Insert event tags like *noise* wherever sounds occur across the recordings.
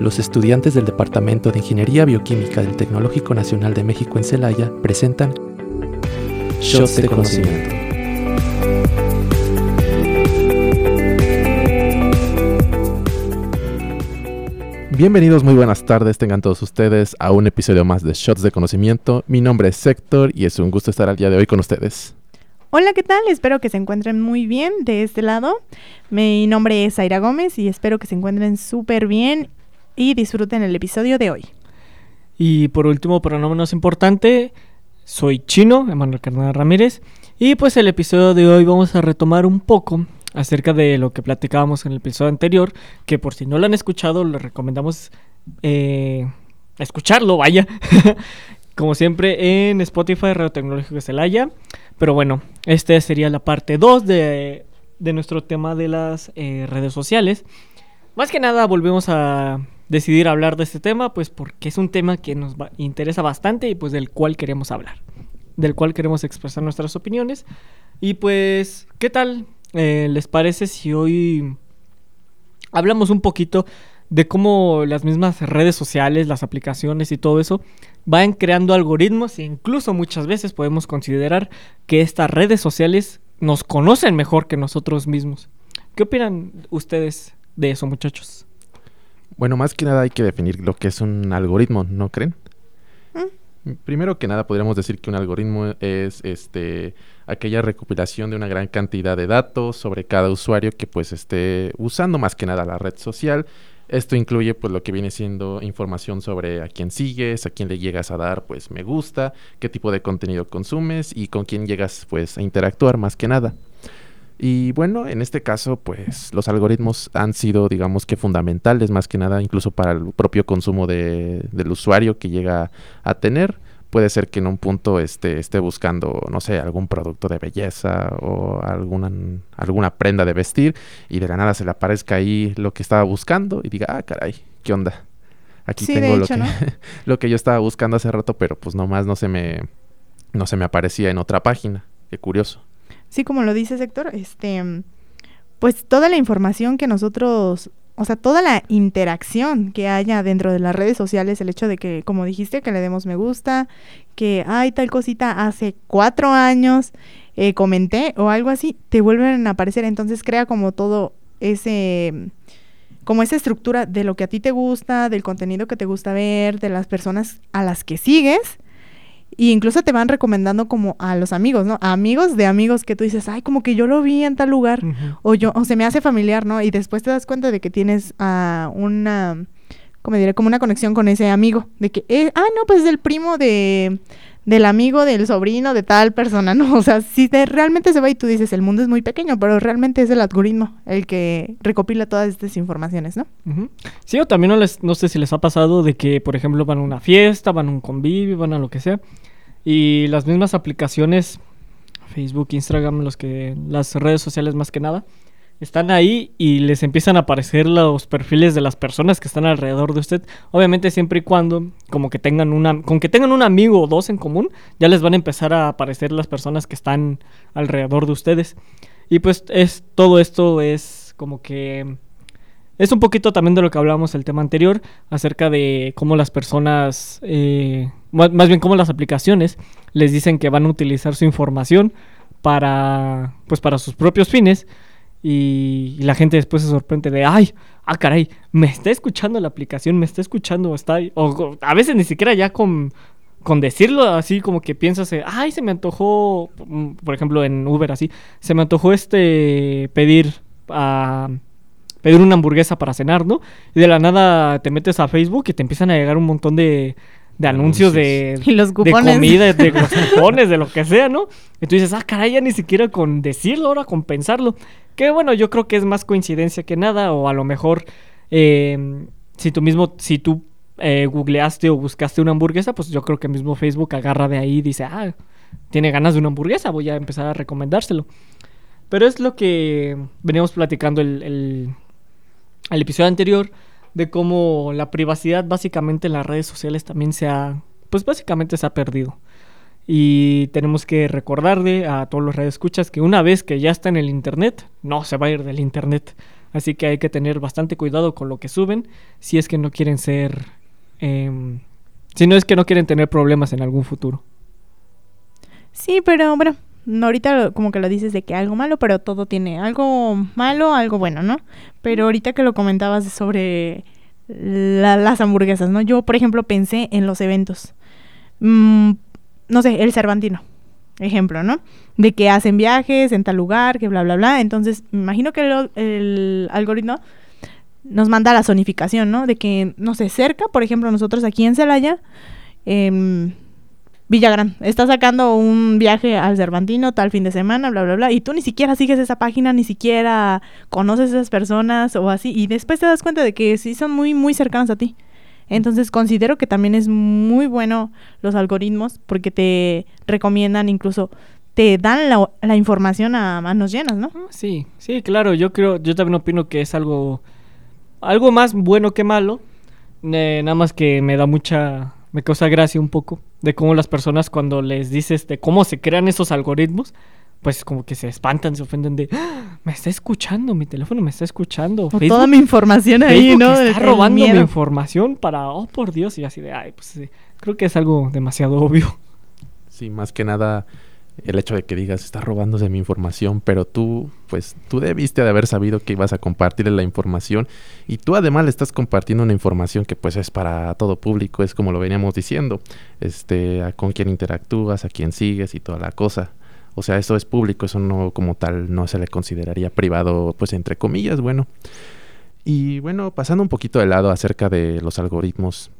los estudiantes del Departamento de Ingeniería Bioquímica del Tecnológico Nacional de México en Celaya presentan Shots de Conocimiento. Bienvenidos, muy buenas tardes, tengan todos ustedes a un episodio más de Shots de Conocimiento. Mi nombre es Héctor y es un gusto estar al día de hoy con ustedes. Hola, ¿qué tal? Espero que se encuentren muy bien de este lado. Mi nombre es Aira Gómez y espero que se encuentren súper bien y disfruten el episodio de hoy. Y por último, pero no menos importante, soy Chino, Emanuel Carnal Ramírez. Y pues el episodio de hoy vamos a retomar un poco acerca de lo que platicábamos en el episodio anterior, que por si no lo han escuchado, les recomendamos eh, escucharlo, vaya. *laughs* Como siempre en Spotify, Radio Tecnológico de Celaya. Pero bueno, esta sería la parte 2 de, nuestro tema de las eh, redes sociales. Más que nada volvemos a decidir hablar de este tema, pues porque es un tema que nos interesa bastante y pues del cual queremos hablar, del cual queremos expresar nuestras opiniones. Y pues, ¿qué tal eh, les parece si hoy hablamos un poquito de cómo las mismas redes sociales, las aplicaciones y todo eso van creando algoritmos e incluso muchas veces podemos considerar que estas redes sociales nos conocen mejor que nosotros mismos. ¿Qué opinan ustedes de eso, muchachos? Bueno, más que nada hay que definir lo que es un algoritmo, ¿no creen? Mm. Primero que nada podríamos decir que un algoritmo es este aquella recopilación de una gran cantidad de datos sobre cada usuario que pues esté usando más que nada la red social esto incluye pues lo que viene siendo información sobre a quién sigues, a quién le llegas a dar pues me gusta, qué tipo de contenido consumes y con quién llegas pues a interactuar más que nada. Y bueno, en este caso pues los algoritmos han sido digamos que fundamentales más que nada incluso para el propio consumo de, del usuario que llega a tener puede ser que en un punto esté, esté buscando, no sé, algún producto de belleza o alguna, alguna prenda de vestir y de la nada se le aparezca ahí lo que estaba buscando y diga, ah, caray, ¿qué onda? Aquí tengo lo, que, *laughs* lo que yo estaba buscando hace rato, pero pues nomás no se me, no se me aparecía en otra página. Qué curioso. Sí, como lo dice Héctor, este, pues toda la información que nosotros o sea, toda la interacción que haya dentro de las redes sociales, el hecho de que, como dijiste, que le demos me gusta, que hay tal cosita hace cuatro años eh, comenté o algo así, te vuelven a aparecer. Entonces crea como todo ese, como esa estructura de lo que a ti te gusta, del contenido que te gusta ver, de las personas a las que sigues y incluso te van recomendando como a los amigos, ¿no? A amigos de amigos que tú dices, ay, como que yo lo vi en tal lugar, o yo, o se me hace familiar, ¿no? Y después te das cuenta de que tienes a una, como diré, como una conexión con ese amigo, de que, eh, ah, no, pues es el primo de, del amigo, del sobrino, de tal persona, *laughs* ¿no? O sea, si te, realmente se va y tú dices, el mundo es muy pequeño, pero realmente es el algoritmo el que recopila todas estas informaciones, ¿no? Sí, o también no, les, no sé si les ha pasado de que, por ejemplo, van a una fiesta, van a un convivio, van a lo que sea, y las mismas aplicaciones, Facebook, Instagram, los que, las redes sociales más que nada, están ahí y les empiezan a aparecer los perfiles de las personas que están alrededor de usted. Obviamente siempre y cuando como que tengan una con que tengan un amigo o dos en común, ya les van a empezar a aparecer las personas que están alrededor de ustedes. Y pues es todo esto es como que es un poquito también de lo que hablábamos el tema anterior acerca de cómo las personas eh, más bien cómo las aplicaciones les dicen que van a utilizar su información para pues para sus propios fines y, la gente después se sorprende de, ay, ah, caray, me está escuchando la aplicación, me está escuchando, está O, a veces ni siquiera ya con, con decirlo así como que piensas, ay, se me antojó, mm, por ejemplo en Uber así, se me antojó este pedir a... pedir una hamburguesa para cenar, ¿no? Y de la nada te metes a Facebook y te empiezan a llegar un montón de, de anuncios, de, *laughs* los de comida, de *laughs* los cupones, de lo que sea, ¿no? Y tú dices, ah, caray, ya ni siquiera con decirlo, ahora con pensarlo. Que bueno, yo creo que es más coincidencia que nada, o a lo mejor em, si tú mismo, si tú eh, googleaste o buscaste una hamburguesa, pues yo creo que mismo Facebook agarra de ahí y dice, ah, tiene ganas de una hamburguesa, voy a empezar a recomendárselo. Pero es lo que veníamos platicando el, el, el episodio anterior de cómo la privacidad básicamente en las redes sociales también se ha, pues básicamente se ha perdido. Y tenemos que recordarle a todos los escuchas que una vez que ya está en el internet, no se va a ir del internet. Así que hay que tener bastante cuidado con lo que suben si es que no quieren ser... Em, si no es que no quieren tener problemas en algún futuro. Sí, pero bueno, ahorita como que lo dices de que algo malo, pero todo tiene algo malo, algo bueno, ¿no? Pero ahorita que lo comentabas sobre las hamburguesas, ¿no? Yo, por ejemplo, pensé en los eventos. Mm, no sé, el Cervantino, ejemplo, ¿no? De que hacen viajes en tal lugar, que bla, bla, bla. Entonces, me imagino que el, algoritmo nos manda la zonificación, ¿no? De que, no sé, cerca, por ejemplo, nosotros aquí en Celaya, eh, Villagrán, está sacando un viaje al Cervantino tal fin de semana, bla, bla, bla, y tú ni siquiera sigues esa página, ni siquiera conoces a esas personas o así, y después te das cuenta de que sí son muy, muy cercanos a ti. Entonces considero que también es muy bueno los algoritmos porque te recomiendan incluso te dan la, información a manos llenas, ¿no? Ah, sí, sí, claro, yo creo, yo también opino que es algo, algo más bueno que malo, nada más que me da mucha me causa gracia un poco de cómo las personas cuando les dices de cómo se crean esos algoritmos, pues como que se espantan, se ofenden de, ¡Ah! me está escuchando, mi teléfono me está escuchando. toda mi información ahí, ¿no? Está robando mi información para, oh por Dios, y así de, ay, pues creo que es algo demasiado obvio. Sí, más que nada el hecho de que digas, está robándose mi información, pero tú, pues tú debiste de haber sabido que ibas a compartirle la información y tú además le estás compartiendo una información que pues es para todo público, es como lo veníamos diciendo, este, a con quién interactúas, a quién sigues y toda la cosa. O sea, eso es público, eso no como tal no se le consideraría privado, pues entre comillas, bueno. Y bueno, pasando un poquito de lado acerca de los algoritmos,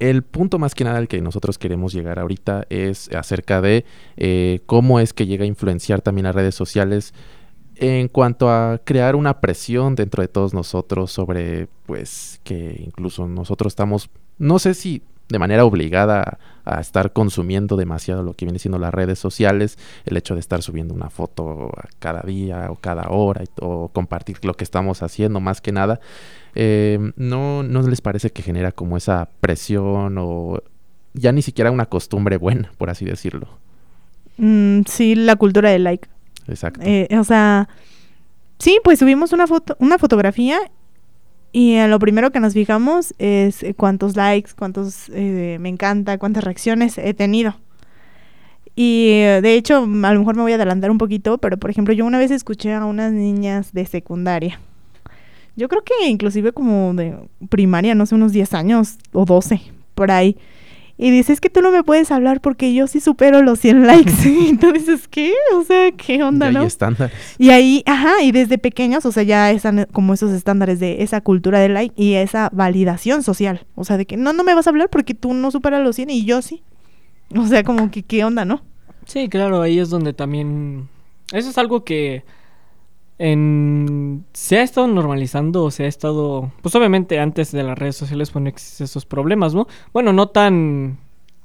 el punto más que nada al que nosotros queremos llegar ahorita es acerca de eh, cómo es que llega a influenciar también las redes sociales en cuanto a crear una presión dentro de todos nosotros sobre pues que incluso nosotros estamos no sé si de manera obligada a, estar consumiendo demasiado lo que viene siendo las redes sociales, el hecho de estar subiendo una foto cada día o cada hora o compartir lo que estamos haciendo más que nada, eh, no, ¿no les parece que genera como esa presión o ya ni siquiera una costumbre buena, por así decirlo? Mm, sí, la cultura del like. Exacto. Eh, o sea, sí, pues subimos una foto, una fotografía y lo primero que nos fijamos es eh, cuántos likes, cuántos eh, me encanta, cuántas reacciones he tenido. Y eh, de hecho, a lo mejor me voy a adelantar un poquito, pero por ejemplo, yo una vez escuché a unas niñas de secundaria. Yo creo que inclusive como de primaria, no sé, unos 10 años o 12, por ahí y dices que tú no me puedes hablar porque yo sí supero los 100 *laughs* likes. *laughs* Entonces, ¿qué? O sea, ¿qué onda, no? estándares. Y ahí, ajá, y desde pequeños, o sea, ya están como esos estándares de esa cultura de like y esa validación social. O sea, de que no, no me vas a hablar porque tú no superas los 100 y yo sí. O sea, como que, ¿qué onda, no? Sí, claro, ahí es donde también... Eso es algo que en... se ha estado normalizando, se ha estado, pues obviamente antes de las redes sociales ponen esos problemas, ¿no? Bueno, no tan,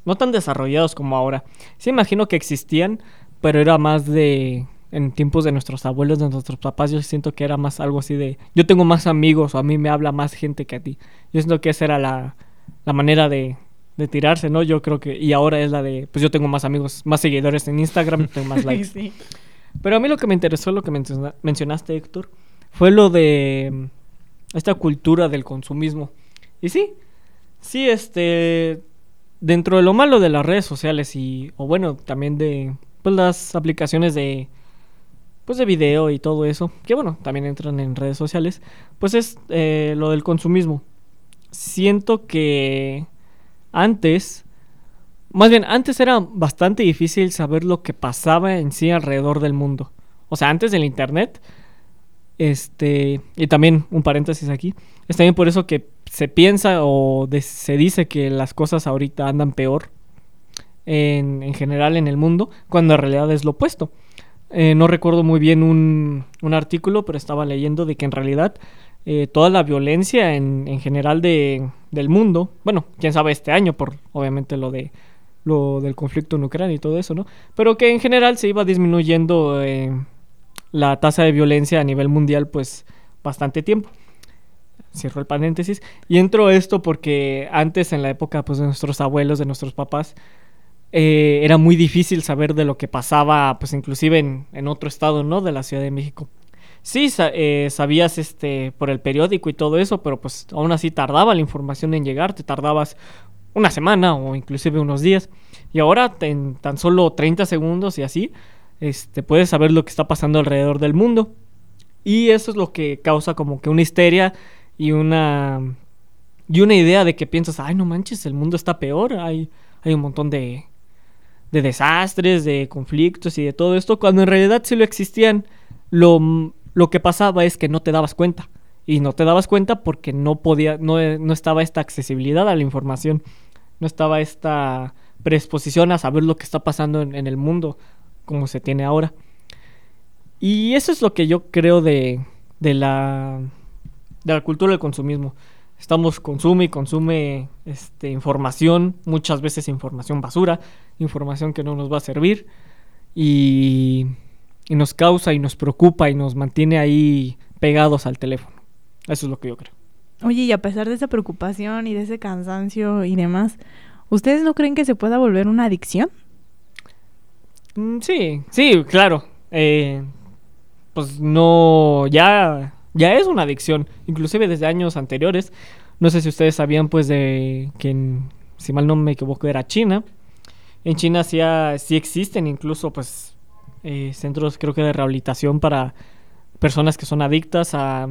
no tan desarrollados como ahora. Sí imagino que existían, pero era más de, en tiempos de nuestros abuelos, de nuestros papás, yo siento que era más algo así de, yo tengo más amigos o a mí me habla más gente que a ti. Yo siento que esa era la, la manera de, de tirarse, ¿no? Yo creo que, y ahora es la de, pues yo tengo más amigos, más seguidores en Instagram, tengo más *laughs* likes. sí. Pero a mí lo que me interesó, lo que mencionaste, Héctor, fue lo de mm, esta cultura del consumismo. Y sí, sí, este, dentro de lo malo de las redes sociales y, o bueno, también de pues, las aplicaciones de, pues de video y todo eso, que bueno, también entran en redes sociales, pues es eh, lo del consumismo. Siento que antes más bien, antes era bastante difícil saber lo que pasaba en sí alrededor del mundo. O sea, antes del internet. Este. Y también un paréntesis aquí. Es también por eso que se piensa o se dice que las cosas ahorita andan peor. En, en, general en el mundo. Cuando en realidad es lo opuesto. Eh, no recuerdo muy bien un, un, artículo, pero estaba leyendo de que en realidad eh, toda la violencia en, en general de, del mundo, bueno, quién sabe este año, por obviamente lo de lo del conflicto en Ucrania y todo eso, ¿no? Pero que en general se iba disminuyendo eh, la tasa de violencia a nivel mundial, pues bastante tiempo. Cierro el paréntesis. Y entro esto porque antes, en la época pues, de nuestros abuelos, de nuestros papás, eh, era muy difícil saber de lo que pasaba, pues inclusive en, otro estado, ¿no? De la Ciudad de México. sí eh, sabías este por el periódico y todo eso, pero pues aún así tardaba la información en llegar, te tardabas una semana o inclusive unos días. Y ahora en tan solo 30 segundos y así, este, puedes saber lo que está pasando alrededor del mundo. Y eso es lo que causa como que una histeria y una y una idea de que piensas, ay, no manches, el mundo está peor, hay, hay un montón de, de desastres, de conflictos y de todo esto, cuando en realidad sí lo existían. Lo, lo que pasaba es que no te dabas cuenta. Y no te dabas cuenta porque no podía, no, no estaba esta accesibilidad a la información. No estaba esta predisposición a saber lo que está pasando en, el mundo como se tiene ahora. Y eso es lo que yo creo de, de, la, de la cultura del consumismo. Estamos consume y consume este, información, muchas veces información basura, información que no nos va a servir y nos causa y nos preocupa y nos mantiene ahí pegados al teléfono. Eso es lo que yo creo. Oye, y a pesar de esa preocupación y de ese cansancio y demás, ¿ustedes no creen que se pueda volver una adicción? Mm, sí, sí, claro. Eh, pues no, ya, ya es una adicción, inclusive desde años anteriores. No sé si ustedes sabían pues de que, si mal no me equivoco, era China. En China sí, sí existen incluso pues eh, centros creo que de rehabilitación para personas que son adictas a...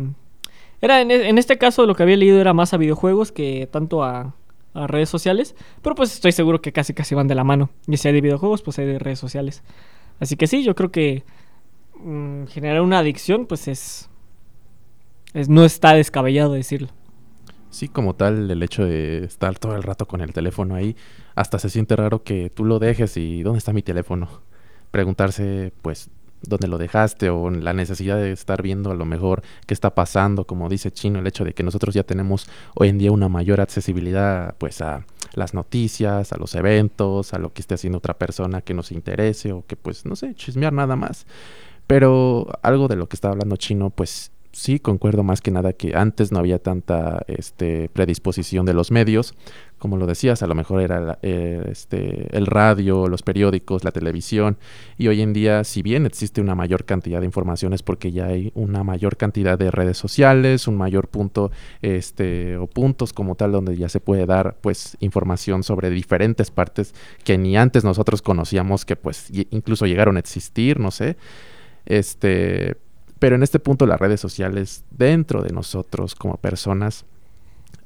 Era en, en, este caso lo que había leído era más a videojuegos que tanto a, redes sociales, pero pues estoy seguro que casi casi van de la mano. Y si hay de videojuegos, pues hay de redes sociales. Así que sí, yo creo que mmm, generar una adicción, pues es, es, no está descabellado decirlo. Sí, como tal, el hecho de estar todo el rato con el teléfono ahí, hasta se siente raro que tú lo dejes y ¿dónde está mi teléfono? Preguntarse, pues, dónde lo dejaste o la necesidad de estar viendo a lo mejor qué está pasando, como dice Chino, el hecho de que nosotros ya tenemos hoy en día una mayor accesibilidad pues a las noticias, a los eventos, a lo que esté haciendo otra persona que nos interese o que pues no sé, chismear nada más. Pero algo de lo que estaba hablando Chino pues sí concuerdo más que nada que antes no había tanta este, predisposición de los medios. Como lo decías, a lo mejor era eh, este, el radio, los periódicos, la televisión. Y hoy en día, si bien existe una mayor cantidad de informaciones porque ya hay una mayor cantidad de redes sociales, un mayor punto este, o puntos como tal donde ya se puede dar pues información sobre diferentes partes que ni antes nosotros conocíamos que pues incluso llegaron a existir, no sé. Este, pero en este punto las redes sociales dentro de nosotros como personas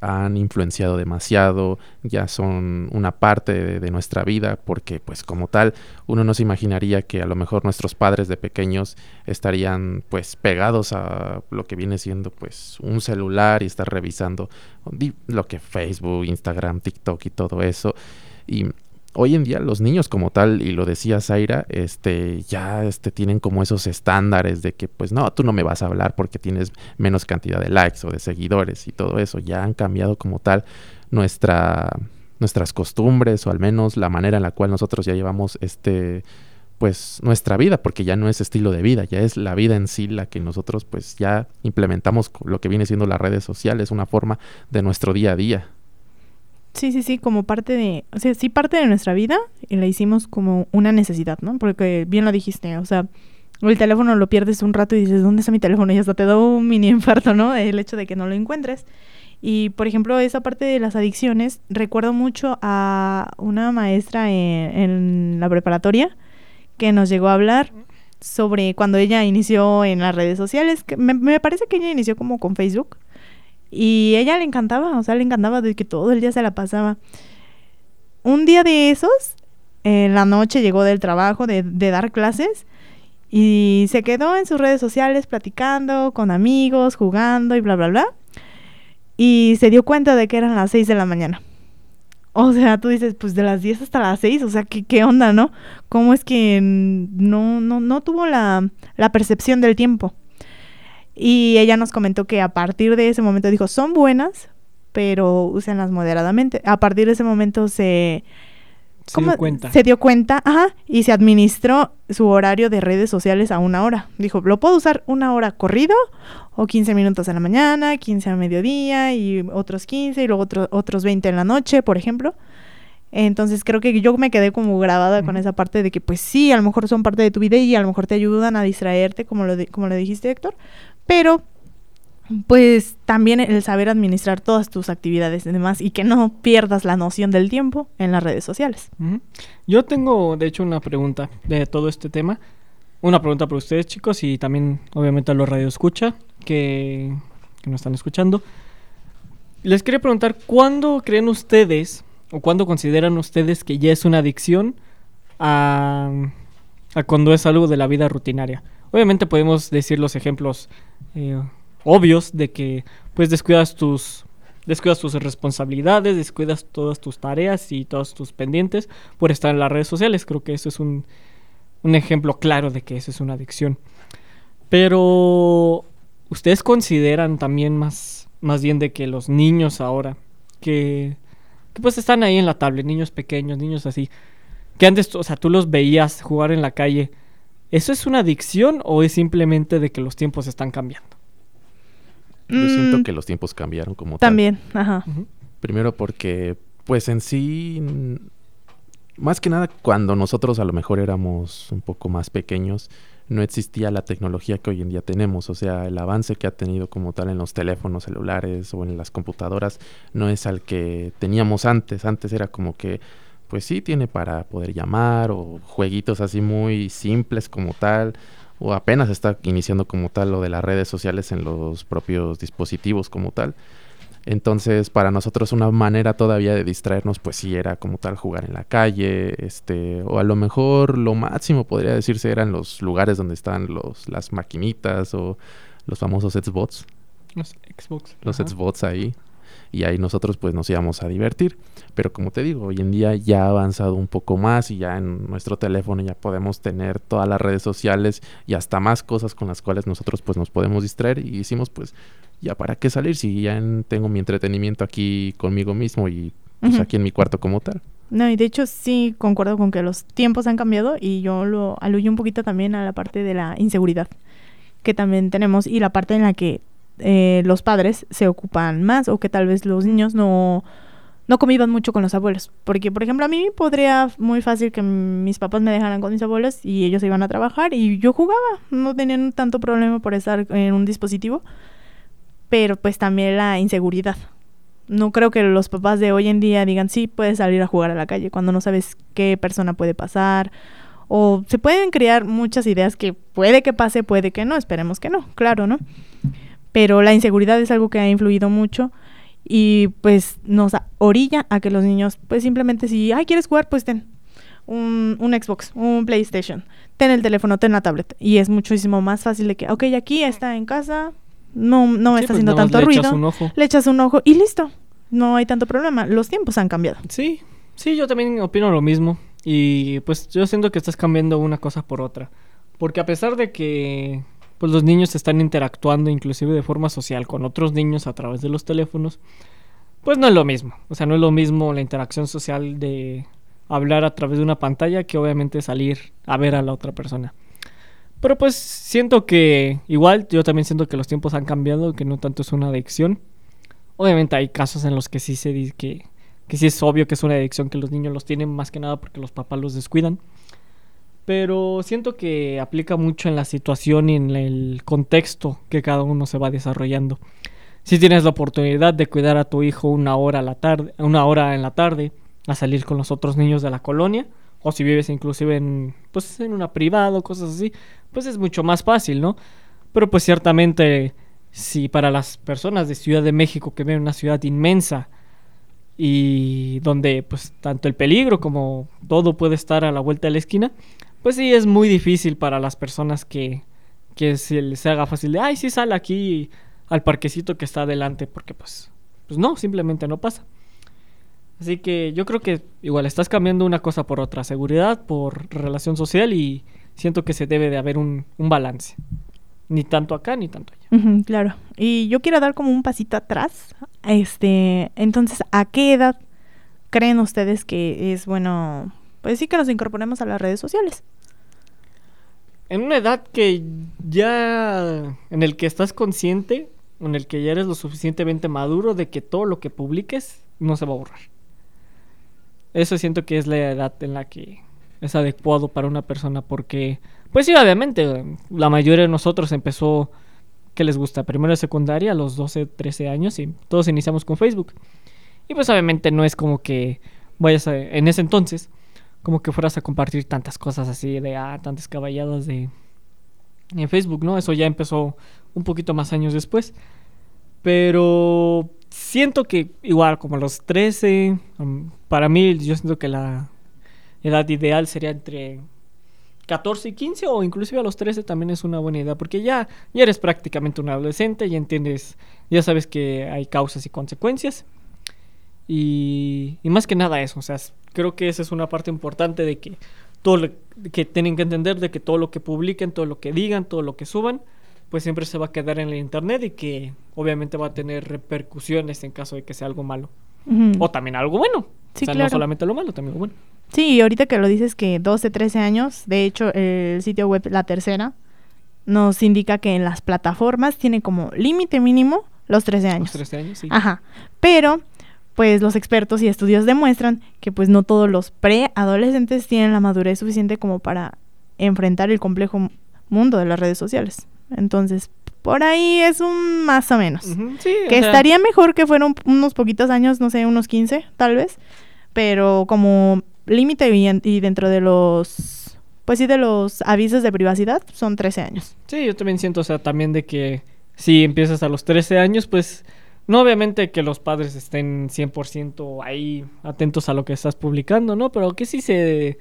han influenciado demasiado, ya son una parte de, nuestra vida, porque pues como tal uno no se imaginaría que a lo mejor nuestros padres de pequeños estarían pues pegados a lo que viene siendo pues un celular y estar revisando lo que Facebook, Instagram, TikTok y todo eso. Y hoy en día los niños como tal, y lo decía Zaira, este, ya este, tienen como esos estándares de que pues no, tú no me vas a hablar porque tienes menos cantidad de likes o de seguidores y todo eso. Ya han cambiado como tal nuestra, nuestras costumbres o al menos la manera en la cual nosotros ya llevamos este pues nuestra vida, porque ya no es estilo de vida, ya es la vida en sí la que nosotros pues ya implementamos lo que viene siendo las redes sociales, una forma de nuestro día a día. Sí, sí, sí, como parte de, o sea, sí parte de nuestra vida y la hicimos como una necesidad, ¿no? Porque bien lo dijiste, o sea, el teléfono lo pierdes un rato y dices, ¿dónde está mi teléfono? Y hasta te da un mini *laughs* infarto, ¿no? El hecho de que no lo encuentres. Y, por ejemplo, esa parte de las adicciones, recuerdo mucho a una maestra en, en la preparatoria que nos llegó a hablar sobre cuando ella inició en las redes sociales, que me parece que ella inició como con Facebook y ella le encantaba, o sea, le encantaba de que todo el día se la pasaba. Un día de esos, en la noche llegó del trabajo de, de, dar clases y se quedó en sus redes sociales platicando con amigos, jugando y bla, bla, bla. Y se dio cuenta de que eran las 6 de la mañana. O sea, tú dices, pues de las 10 hasta las 6, o sea, ¿qué, qué onda, no? ¿Cómo es que no, no, no tuvo la, la percepción del tiempo? Y ella nos comentó que a partir de ese momento dijo, son buenas, pero úsenlas moderadamente. A partir de ese momento se... Se dio cuenta. Se dio cuenta, ajá, y se administró su horario de redes sociales a una hora. Dijo, lo puedo usar una hora corrido o 15 minutos en la mañana, 15 a mediodía y otros 15 y luego otro, otros 20 en la noche, por ejemplo. Entonces creo que yo me quedé como grabada con esa parte de que pues sí, a lo mejor son parte de tu vida y a lo mejor te ayudan a distraerte, como lo, como lo dijiste Héctor, pero pues también el saber administrar todas tus actividades y demás y que no pierdas la noción del tiempo en las redes sociales. Yo tengo de hecho una pregunta de todo este tema. Una pregunta para ustedes chicos y también obviamente a los radio escucha que, que nos están escuchando. Les quería preguntar, ¿cuándo creen ustedes o cuándo consideran ustedes que ya es una adicción a, a cuando es algo de la vida rutinaria? Obviamente podemos decir los ejemplos eh, obvios de que pues descuidas tus descuidas tus responsabilidades, descuidas todas tus tareas y todos tus pendientes por estar en las redes sociales. Creo que eso es un, un ejemplo claro de que eso es una adicción. Pero ustedes consideran también más, más bien de que los niños ahora, que, que pues están ahí en la tablet, niños pequeños, niños así, que antes, o sea, tú los veías jugar en la calle, ¿eso es una adicción o es simplemente de que los tiempos están cambiando? Yo siento mm. que los tiempos cambiaron como También, ajá. Primero porque, pues en sí, más que nada cuando nosotros a lo mejor éramos un poco más pequeños, no existía la tecnología que hoy en día tenemos. O sea, el avance que ha tenido como tal en los teléfonos celulares o en las computadoras no es al que teníamos antes. Antes era como que, pues sí, tiene para poder llamar o jueguitos así muy simples como tal o apenas está iniciando como tal lo de las redes sociales en los propios dispositivos como tal. Entonces, para nosotros una manera todavía de distraernos, pues sí era como tal jugar en la calle, este, o a lo mejor lo máximo podría decirse eran los lugares donde están los, las maquinitas o los famosos Xbox. Los Xbox. Los Xbox ahí y ahí nosotros pues nos íbamos a divertir. Pero como te digo, hoy en día ya ha avanzado un poco más y ya en nuestro teléfono ya podemos tener todas las redes sociales y hasta más cosas con las cuales nosotros pues nos podemos distraer y decimos pues ya para qué salir si ya tengo mi entretenimiento aquí conmigo mismo y pues aquí en mi cuarto como tal. No, y de hecho sí concuerdo con que los tiempos han cambiado y yo lo aluyo un poquito también a la parte de la inseguridad que también tenemos y la parte en la que eh, los padres se ocupan más o que tal vez los niños no, no convivan mucho con los abuelos. Porque, por ejemplo, a mí podría muy fácil que mis papás me dejaran con mis abuelos y ellos iban a trabajar y yo jugaba. No tenían tanto problema por estar en un dispositivo. Pero pues también la inseguridad. No creo que los papás de hoy en día digan, sí, puedes salir a jugar a la calle cuando no sabes qué persona puede pasar. O se pueden crear muchas ideas que puede que pase, puede que no, esperemos que no, claro, ¿no? Pero la inseguridad es algo que ha influido mucho y pues nos orilla a que los niños pues simplemente si, ay, ¿quieres jugar? Pues ten un, un Xbox, un PlayStation, ten el teléfono, ten la tablet y es muchísimo más fácil de que, ok, aquí está en casa, no, no está pues haciendo tanto ruido, le echas un ojo y listo, no hay tanto problema, los tiempos han cambiado. Sí, sí, yo también opino lo mismo y pues yo siento que estás cambiando una cosa por otra, porque a pesar de que pues los niños están interactuando inclusive de forma social con otros niños a través de los teléfonos, pues no es lo mismo. O sea, no es lo mismo la interacción social de hablar a través de una pantalla que obviamente salir a ver a la otra persona. Pero pues siento que igual yo también siento que los tiempos han cambiado, que no tanto es una adicción. Obviamente hay casos en los que sí se dice que, que sí es obvio que es una adicción que los niños los tienen más que nada porque los papás los descuidan pero siento que aplica mucho en la situación y en el contexto que cada uno se va desarrollando. Si tienes la oportunidad de cuidar a tu hijo una hora a la tarde, una hora en la tarde, a salir con los otros niños de la colonia, o si vives inclusive en pues en una privada o cosas así, pues es mucho más fácil, ¿no? Pero pues ciertamente si para las personas de Ciudad de México que ven una ciudad inmensa y donde pues tanto el peligro como todo puede estar a la vuelta de la esquina, pues sí, es muy difícil para las personas que, que se les haga fácil de, ay, sí, sale aquí al parquecito que está adelante, porque pues, pues no, simplemente no pasa. Así que yo creo que igual estás cambiando una cosa por otra, seguridad por relación social y siento que se debe de haber un, un balance. Ni tanto acá ni tanto allá. claro. Y yo quiero dar como un pasito atrás. Este, entonces, ¿a qué edad creen ustedes que es bueno pues sí que nos incorporemos a las redes sociales. En una edad que ya, en el que estás consciente, en el que ya eres lo suficientemente maduro de que todo lo que publiques no se va a borrar. eso siento que es la edad en la que es adecuado para una persona porque, pues sí, obviamente, la mayoría de nosotros empezó, ¿qué les gusta? Primero de secundaria, a los 12, 13 años y todos iniciamos con Facebook. Y pues obviamente no es como que vayas a, en ese entonces, como que fueras a compartir tantas cosas así de, ah, tantas caballadas de... En Facebook, ¿no? Eso ya empezó un poquito más años después. Pero siento que igual como los 13, um, para mí yo siento que la edad ideal sería entre 14 y 15 o inclusive a los 13 también es una buena idea porque ya, ya eres prácticamente un adolescente, ya entiendes, ya sabes que hay causas y consecuencias. Y, y más que nada eso, o sea, creo que esa es una parte importante de que todo lo que tienen que entender de que todo lo que publiquen, todo lo que digan, todo lo que suban, pues siempre se va a quedar en el internet y que obviamente va a tener repercusiones en caso de que sea algo malo. O también algo bueno. Sí, o sea, claro. no solamente lo malo, también lo bueno. Sí, y ahorita que lo dices que 12, 13 años, de hecho el sitio web La Tercera nos indica que en las plataformas tiene como límite mínimo los 13 años. Los 13 años, sí. Ajá. Pero pues los expertos y estudios demuestran que pues no todos los preadolescentes tienen la madurez suficiente como para enfrentar el complejo mundo de las redes sociales. Entonces, por ahí es un más o menos. Sí, o Que sea, estaría mejor que fueran unos poquitos años, no sé, unos 15 tal vez, pero como límite y, y dentro de los, pues sí, de los avisos de privacidad son 13 años. Sí, yo también siento, o sea, también de que si empiezas a los 13 años, pues no obviamente que los padres estén 100% ahí atentos a lo que estás publicando, ¿no? Pero que sí se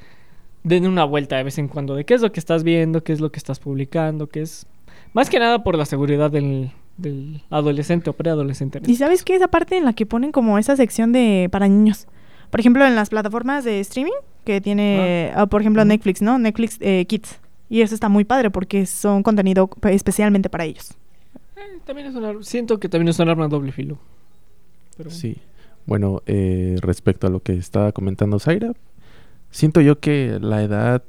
den una vuelta de vez en cuando de qué es lo que estás viendo, qué es lo que estás publicando, qué es... Más que nada por la seguridad del, del adolescente o preadolescente. ¿Y sabes qué? Esa parte en la que ponen como esa sección de para niños. Por ejemplo, en las plataformas de streaming que tiene, ah, por ejemplo. Netflix, ¿no? Netflix eh, Kids. Y eso está muy padre porque son contenido pe- especialmente para ellos. Eh, también es Siento que también es un arma doble filo. Pero... Sí. Bueno, eh, respecto a lo que estaba comentando Zaira, siento yo que la edad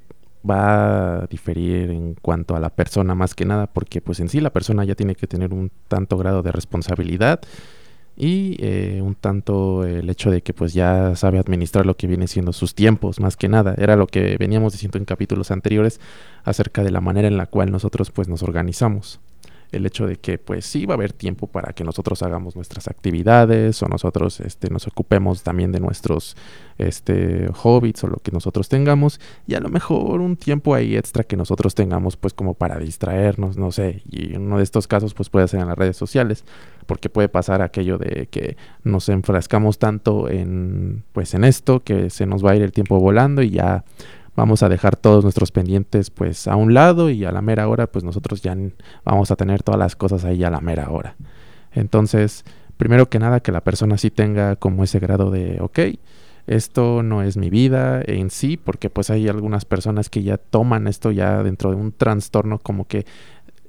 va a diferir en cuanto a la persona más que nada, porque pues en sí la persona ya tiene que tener un tanto grado de responsabilidad y eh, un tanto el hecho de que pues ya sabe administrar lo que viene siendo sus tiempos, más que nada. Era lo que veníamos diciendo en capítulos anteriores acerca de la manera en la cual nosotros pues nos organizamos el hecho de que pues sí va a haber tiempo para que nosotros hagamos nuestras actividades o nosotros este, nos ocupemos también de nuestros este, hobbies o lo que nosotros tengamos y a lo mejor un tiempo ahí extra que nosotros tengamos pues como para distraernos, no sé, y uno de estos casos pues puede ser en las redes sociales porque puede pasar aquello de que nos enfrascamos tanto en pues en esto que se nos va a ir el tiempo volando y ya vamos a dejar todos nuestros pendientes pues a un lado y a la mera hora pues nosotros ya vamos a tener todas las cosas ahí a la mera hora. Entonces, primero que nada que la persona sí tenga como ese grado de, ok, esto no es mi vida en sí, porque pues hay algunas personas que ya toman esto ya dentro de un trastorno como que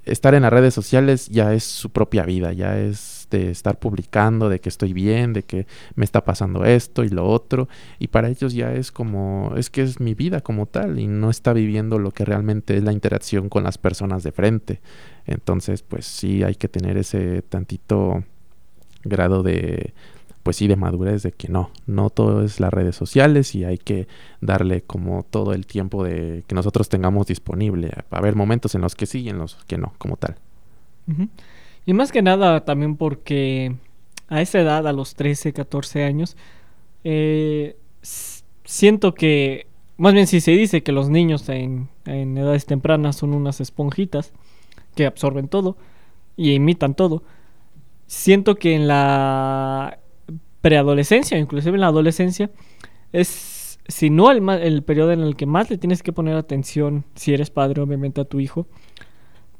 estar en las redes sociales ya es su propia vida, ya es de estar publicando, de que estoy bien, de que me está pasando esto y lo otro, y para ellos ya es como, es que es mi vida como tal, y no está viviendo lo que realmente es la interacción con las personas de frente. Entonces, pues sí hay que tener ese tantito grado de, pues sí, de madurez de que no, no todo es las redes sociales y hay que darle como todo el tiempo de que nosotros tengamos disponible. Va a haber momentos en los que sí y en los que no, como tal. Y más que nada también porque a esa edad, a los 13, 14 años, eh, siento que, más bien si se dice que los niños en, en edades tempranas son unas esponjitas que absorben todo y imitan todo, siento que en la preadolescencia, inclusive en la adolescencia, es, si no el, el periodo en el que más le tienes que poner atención, si eres padre, obviamente, a tu hijo,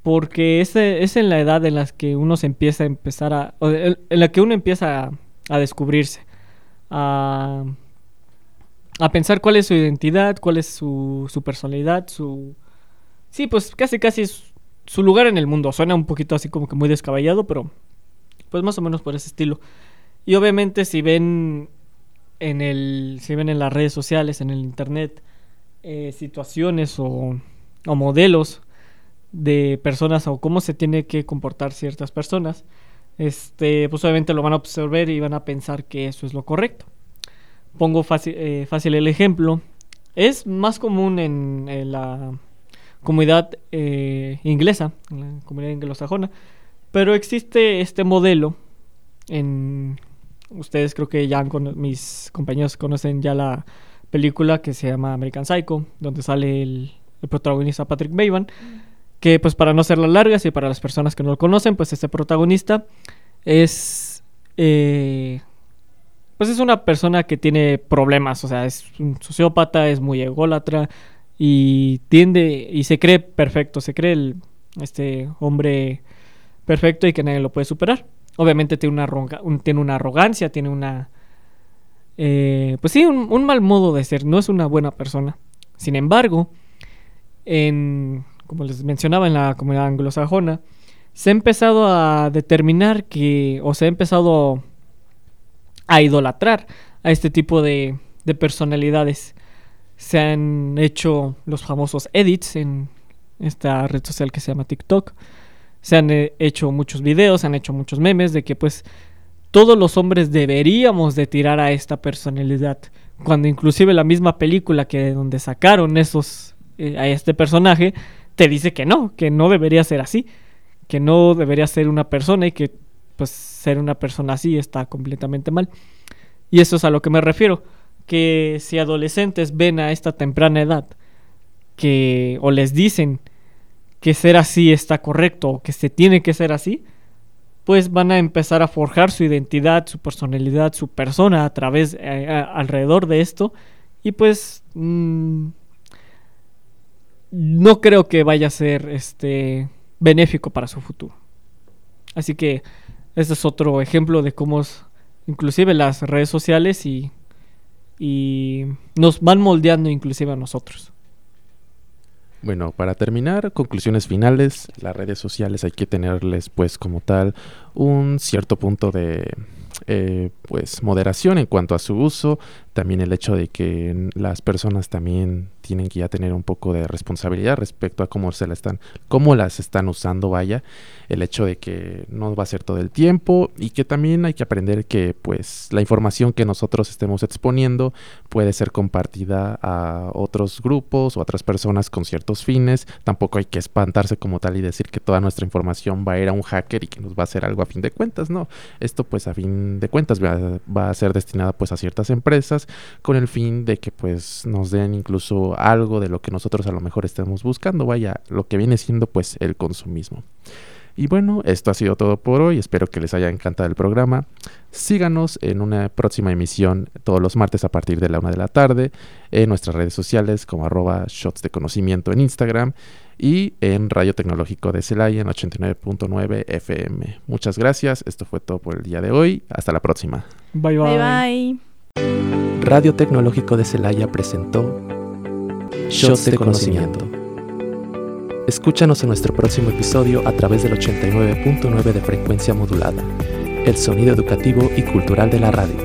porque es, es en la edad en la que uno se empieza a empezar a... en la que uno empieza a, descubrirse, a, a pensar cuál es su identidad, cuál es su, su personalidad, su... Sí, pues casi casi su lugar en el mundo. Suena un poquito así como que muy descabellado, pero pues más o menos por ese estilo. Y obviamente si ven en el si ven en las redes sociales, en el internet eh, situaciones o, o modelos de personas o cómo se tiene que comportar ciertas personas, este, pues obviamente lo van a observar y van a pensar que eso es lo correcto. pongo fácil, eh, fácil el ejemplo. Es más común en, la comunidad eh, inglesa, en la comunidad anglosajona, pero existe este modelo en ustedes creo que ya mis compañeros conocen ya la película que se llama American Psycho, donde sale el, protagonista Patrick Bateman, que pues para no ser largas y para las personas que no lo conocen, pues este protagonista es eh, pues es una persona que tiene problemas, o sea, es un sociópata, es muy ególatra y tiende y se cree perfecto, se cree el, este hombre perfecto y que nadie lo puede superar. Obviamente tiene una, tiene una arrogancia, tiene una... Eh, pues sí, un, mal modo de ser, no es una buena persona. Sin embargo, en, como les mencionaba en la comunidad anglosajona, se ha empezado a determinar que, o se ha empezado a idolatrar a este tipo de, de personalidades. Se han hecho los famosos edits en esta red social que se llama TikTok se han eh, hecho muchos videos, se han hecho muchos memes de que pues todos los hombres deberíamos de tirar a esta personalidad. Cuando inclusive la misma película que donde sacaron esos eh, a este personaje te dice que no, que no debería ser así, que no debería ser una persona y que pues ser una persona así está completamente mal. Y eso es a lo que me refiero, que si adolescentes ven a esta temprana edad que o les dicen que ser así está correcto o que se tiene que ser así, pues van a empezar a forjar su identidad, su personalidad, su persona a través, eh, alrededor de esto. Y pues mm, no creo que vaya a ser este benéfico para su futuro. Así que este es otro ejemplo de cómo inclusive las redes sociales y, y nos van moldeando inclusive a nosotros. Bueno, para terminar, conclusiones finales, las redes sociales hay que tenerles pues como tal un cierto punto de eh, pues moderación en cuanto a su uso, también el hecho de que las personas también tienen que ya tener un poco de responsabilidad respecto a cómo se la están, cómo las están usando, vaya, el hecho de que no va a ser todo el tiempo y que también hay que aprender que pues la información que nosotros estemos exponiendo puede ser compartida a otros grupos o a otras personas con ciertos fines, tampoco hay que espantarse como tal y decir que toda nuestra información va a ir a un hacker y que nos va a hacer algo a fin de cuentas, no, esto pues a fin de cuentas va, va a ser destinada pues a ciertas empresas con el fin de que pues nos den incluso algo de lo que nosotros a lo mejor estemos buscando, vaya, lo que viene siendo pues el consumismo. Y bueno, esto ha sido todo por hoy. Espero que les haya encantado el programa. Síganos en una próxima emisión todos los martes a partir de la una de la tarde en nuestras redes sociales como arroba shots de conocimiento en Instagram y en Radio Tecnológico de Celaya en 89.9 FM. Muchas gracias. Esto fue todo por el día de hoy. Hasta la próxima. Bye bye. Bye bye. Radio Tecnológico de Celaya presentó Shots de Conocimiento. Escúchanos en nuestro próximo episodio a través del 89.9 de frecuencia modulada, el sonido educativo y cultural de la radio.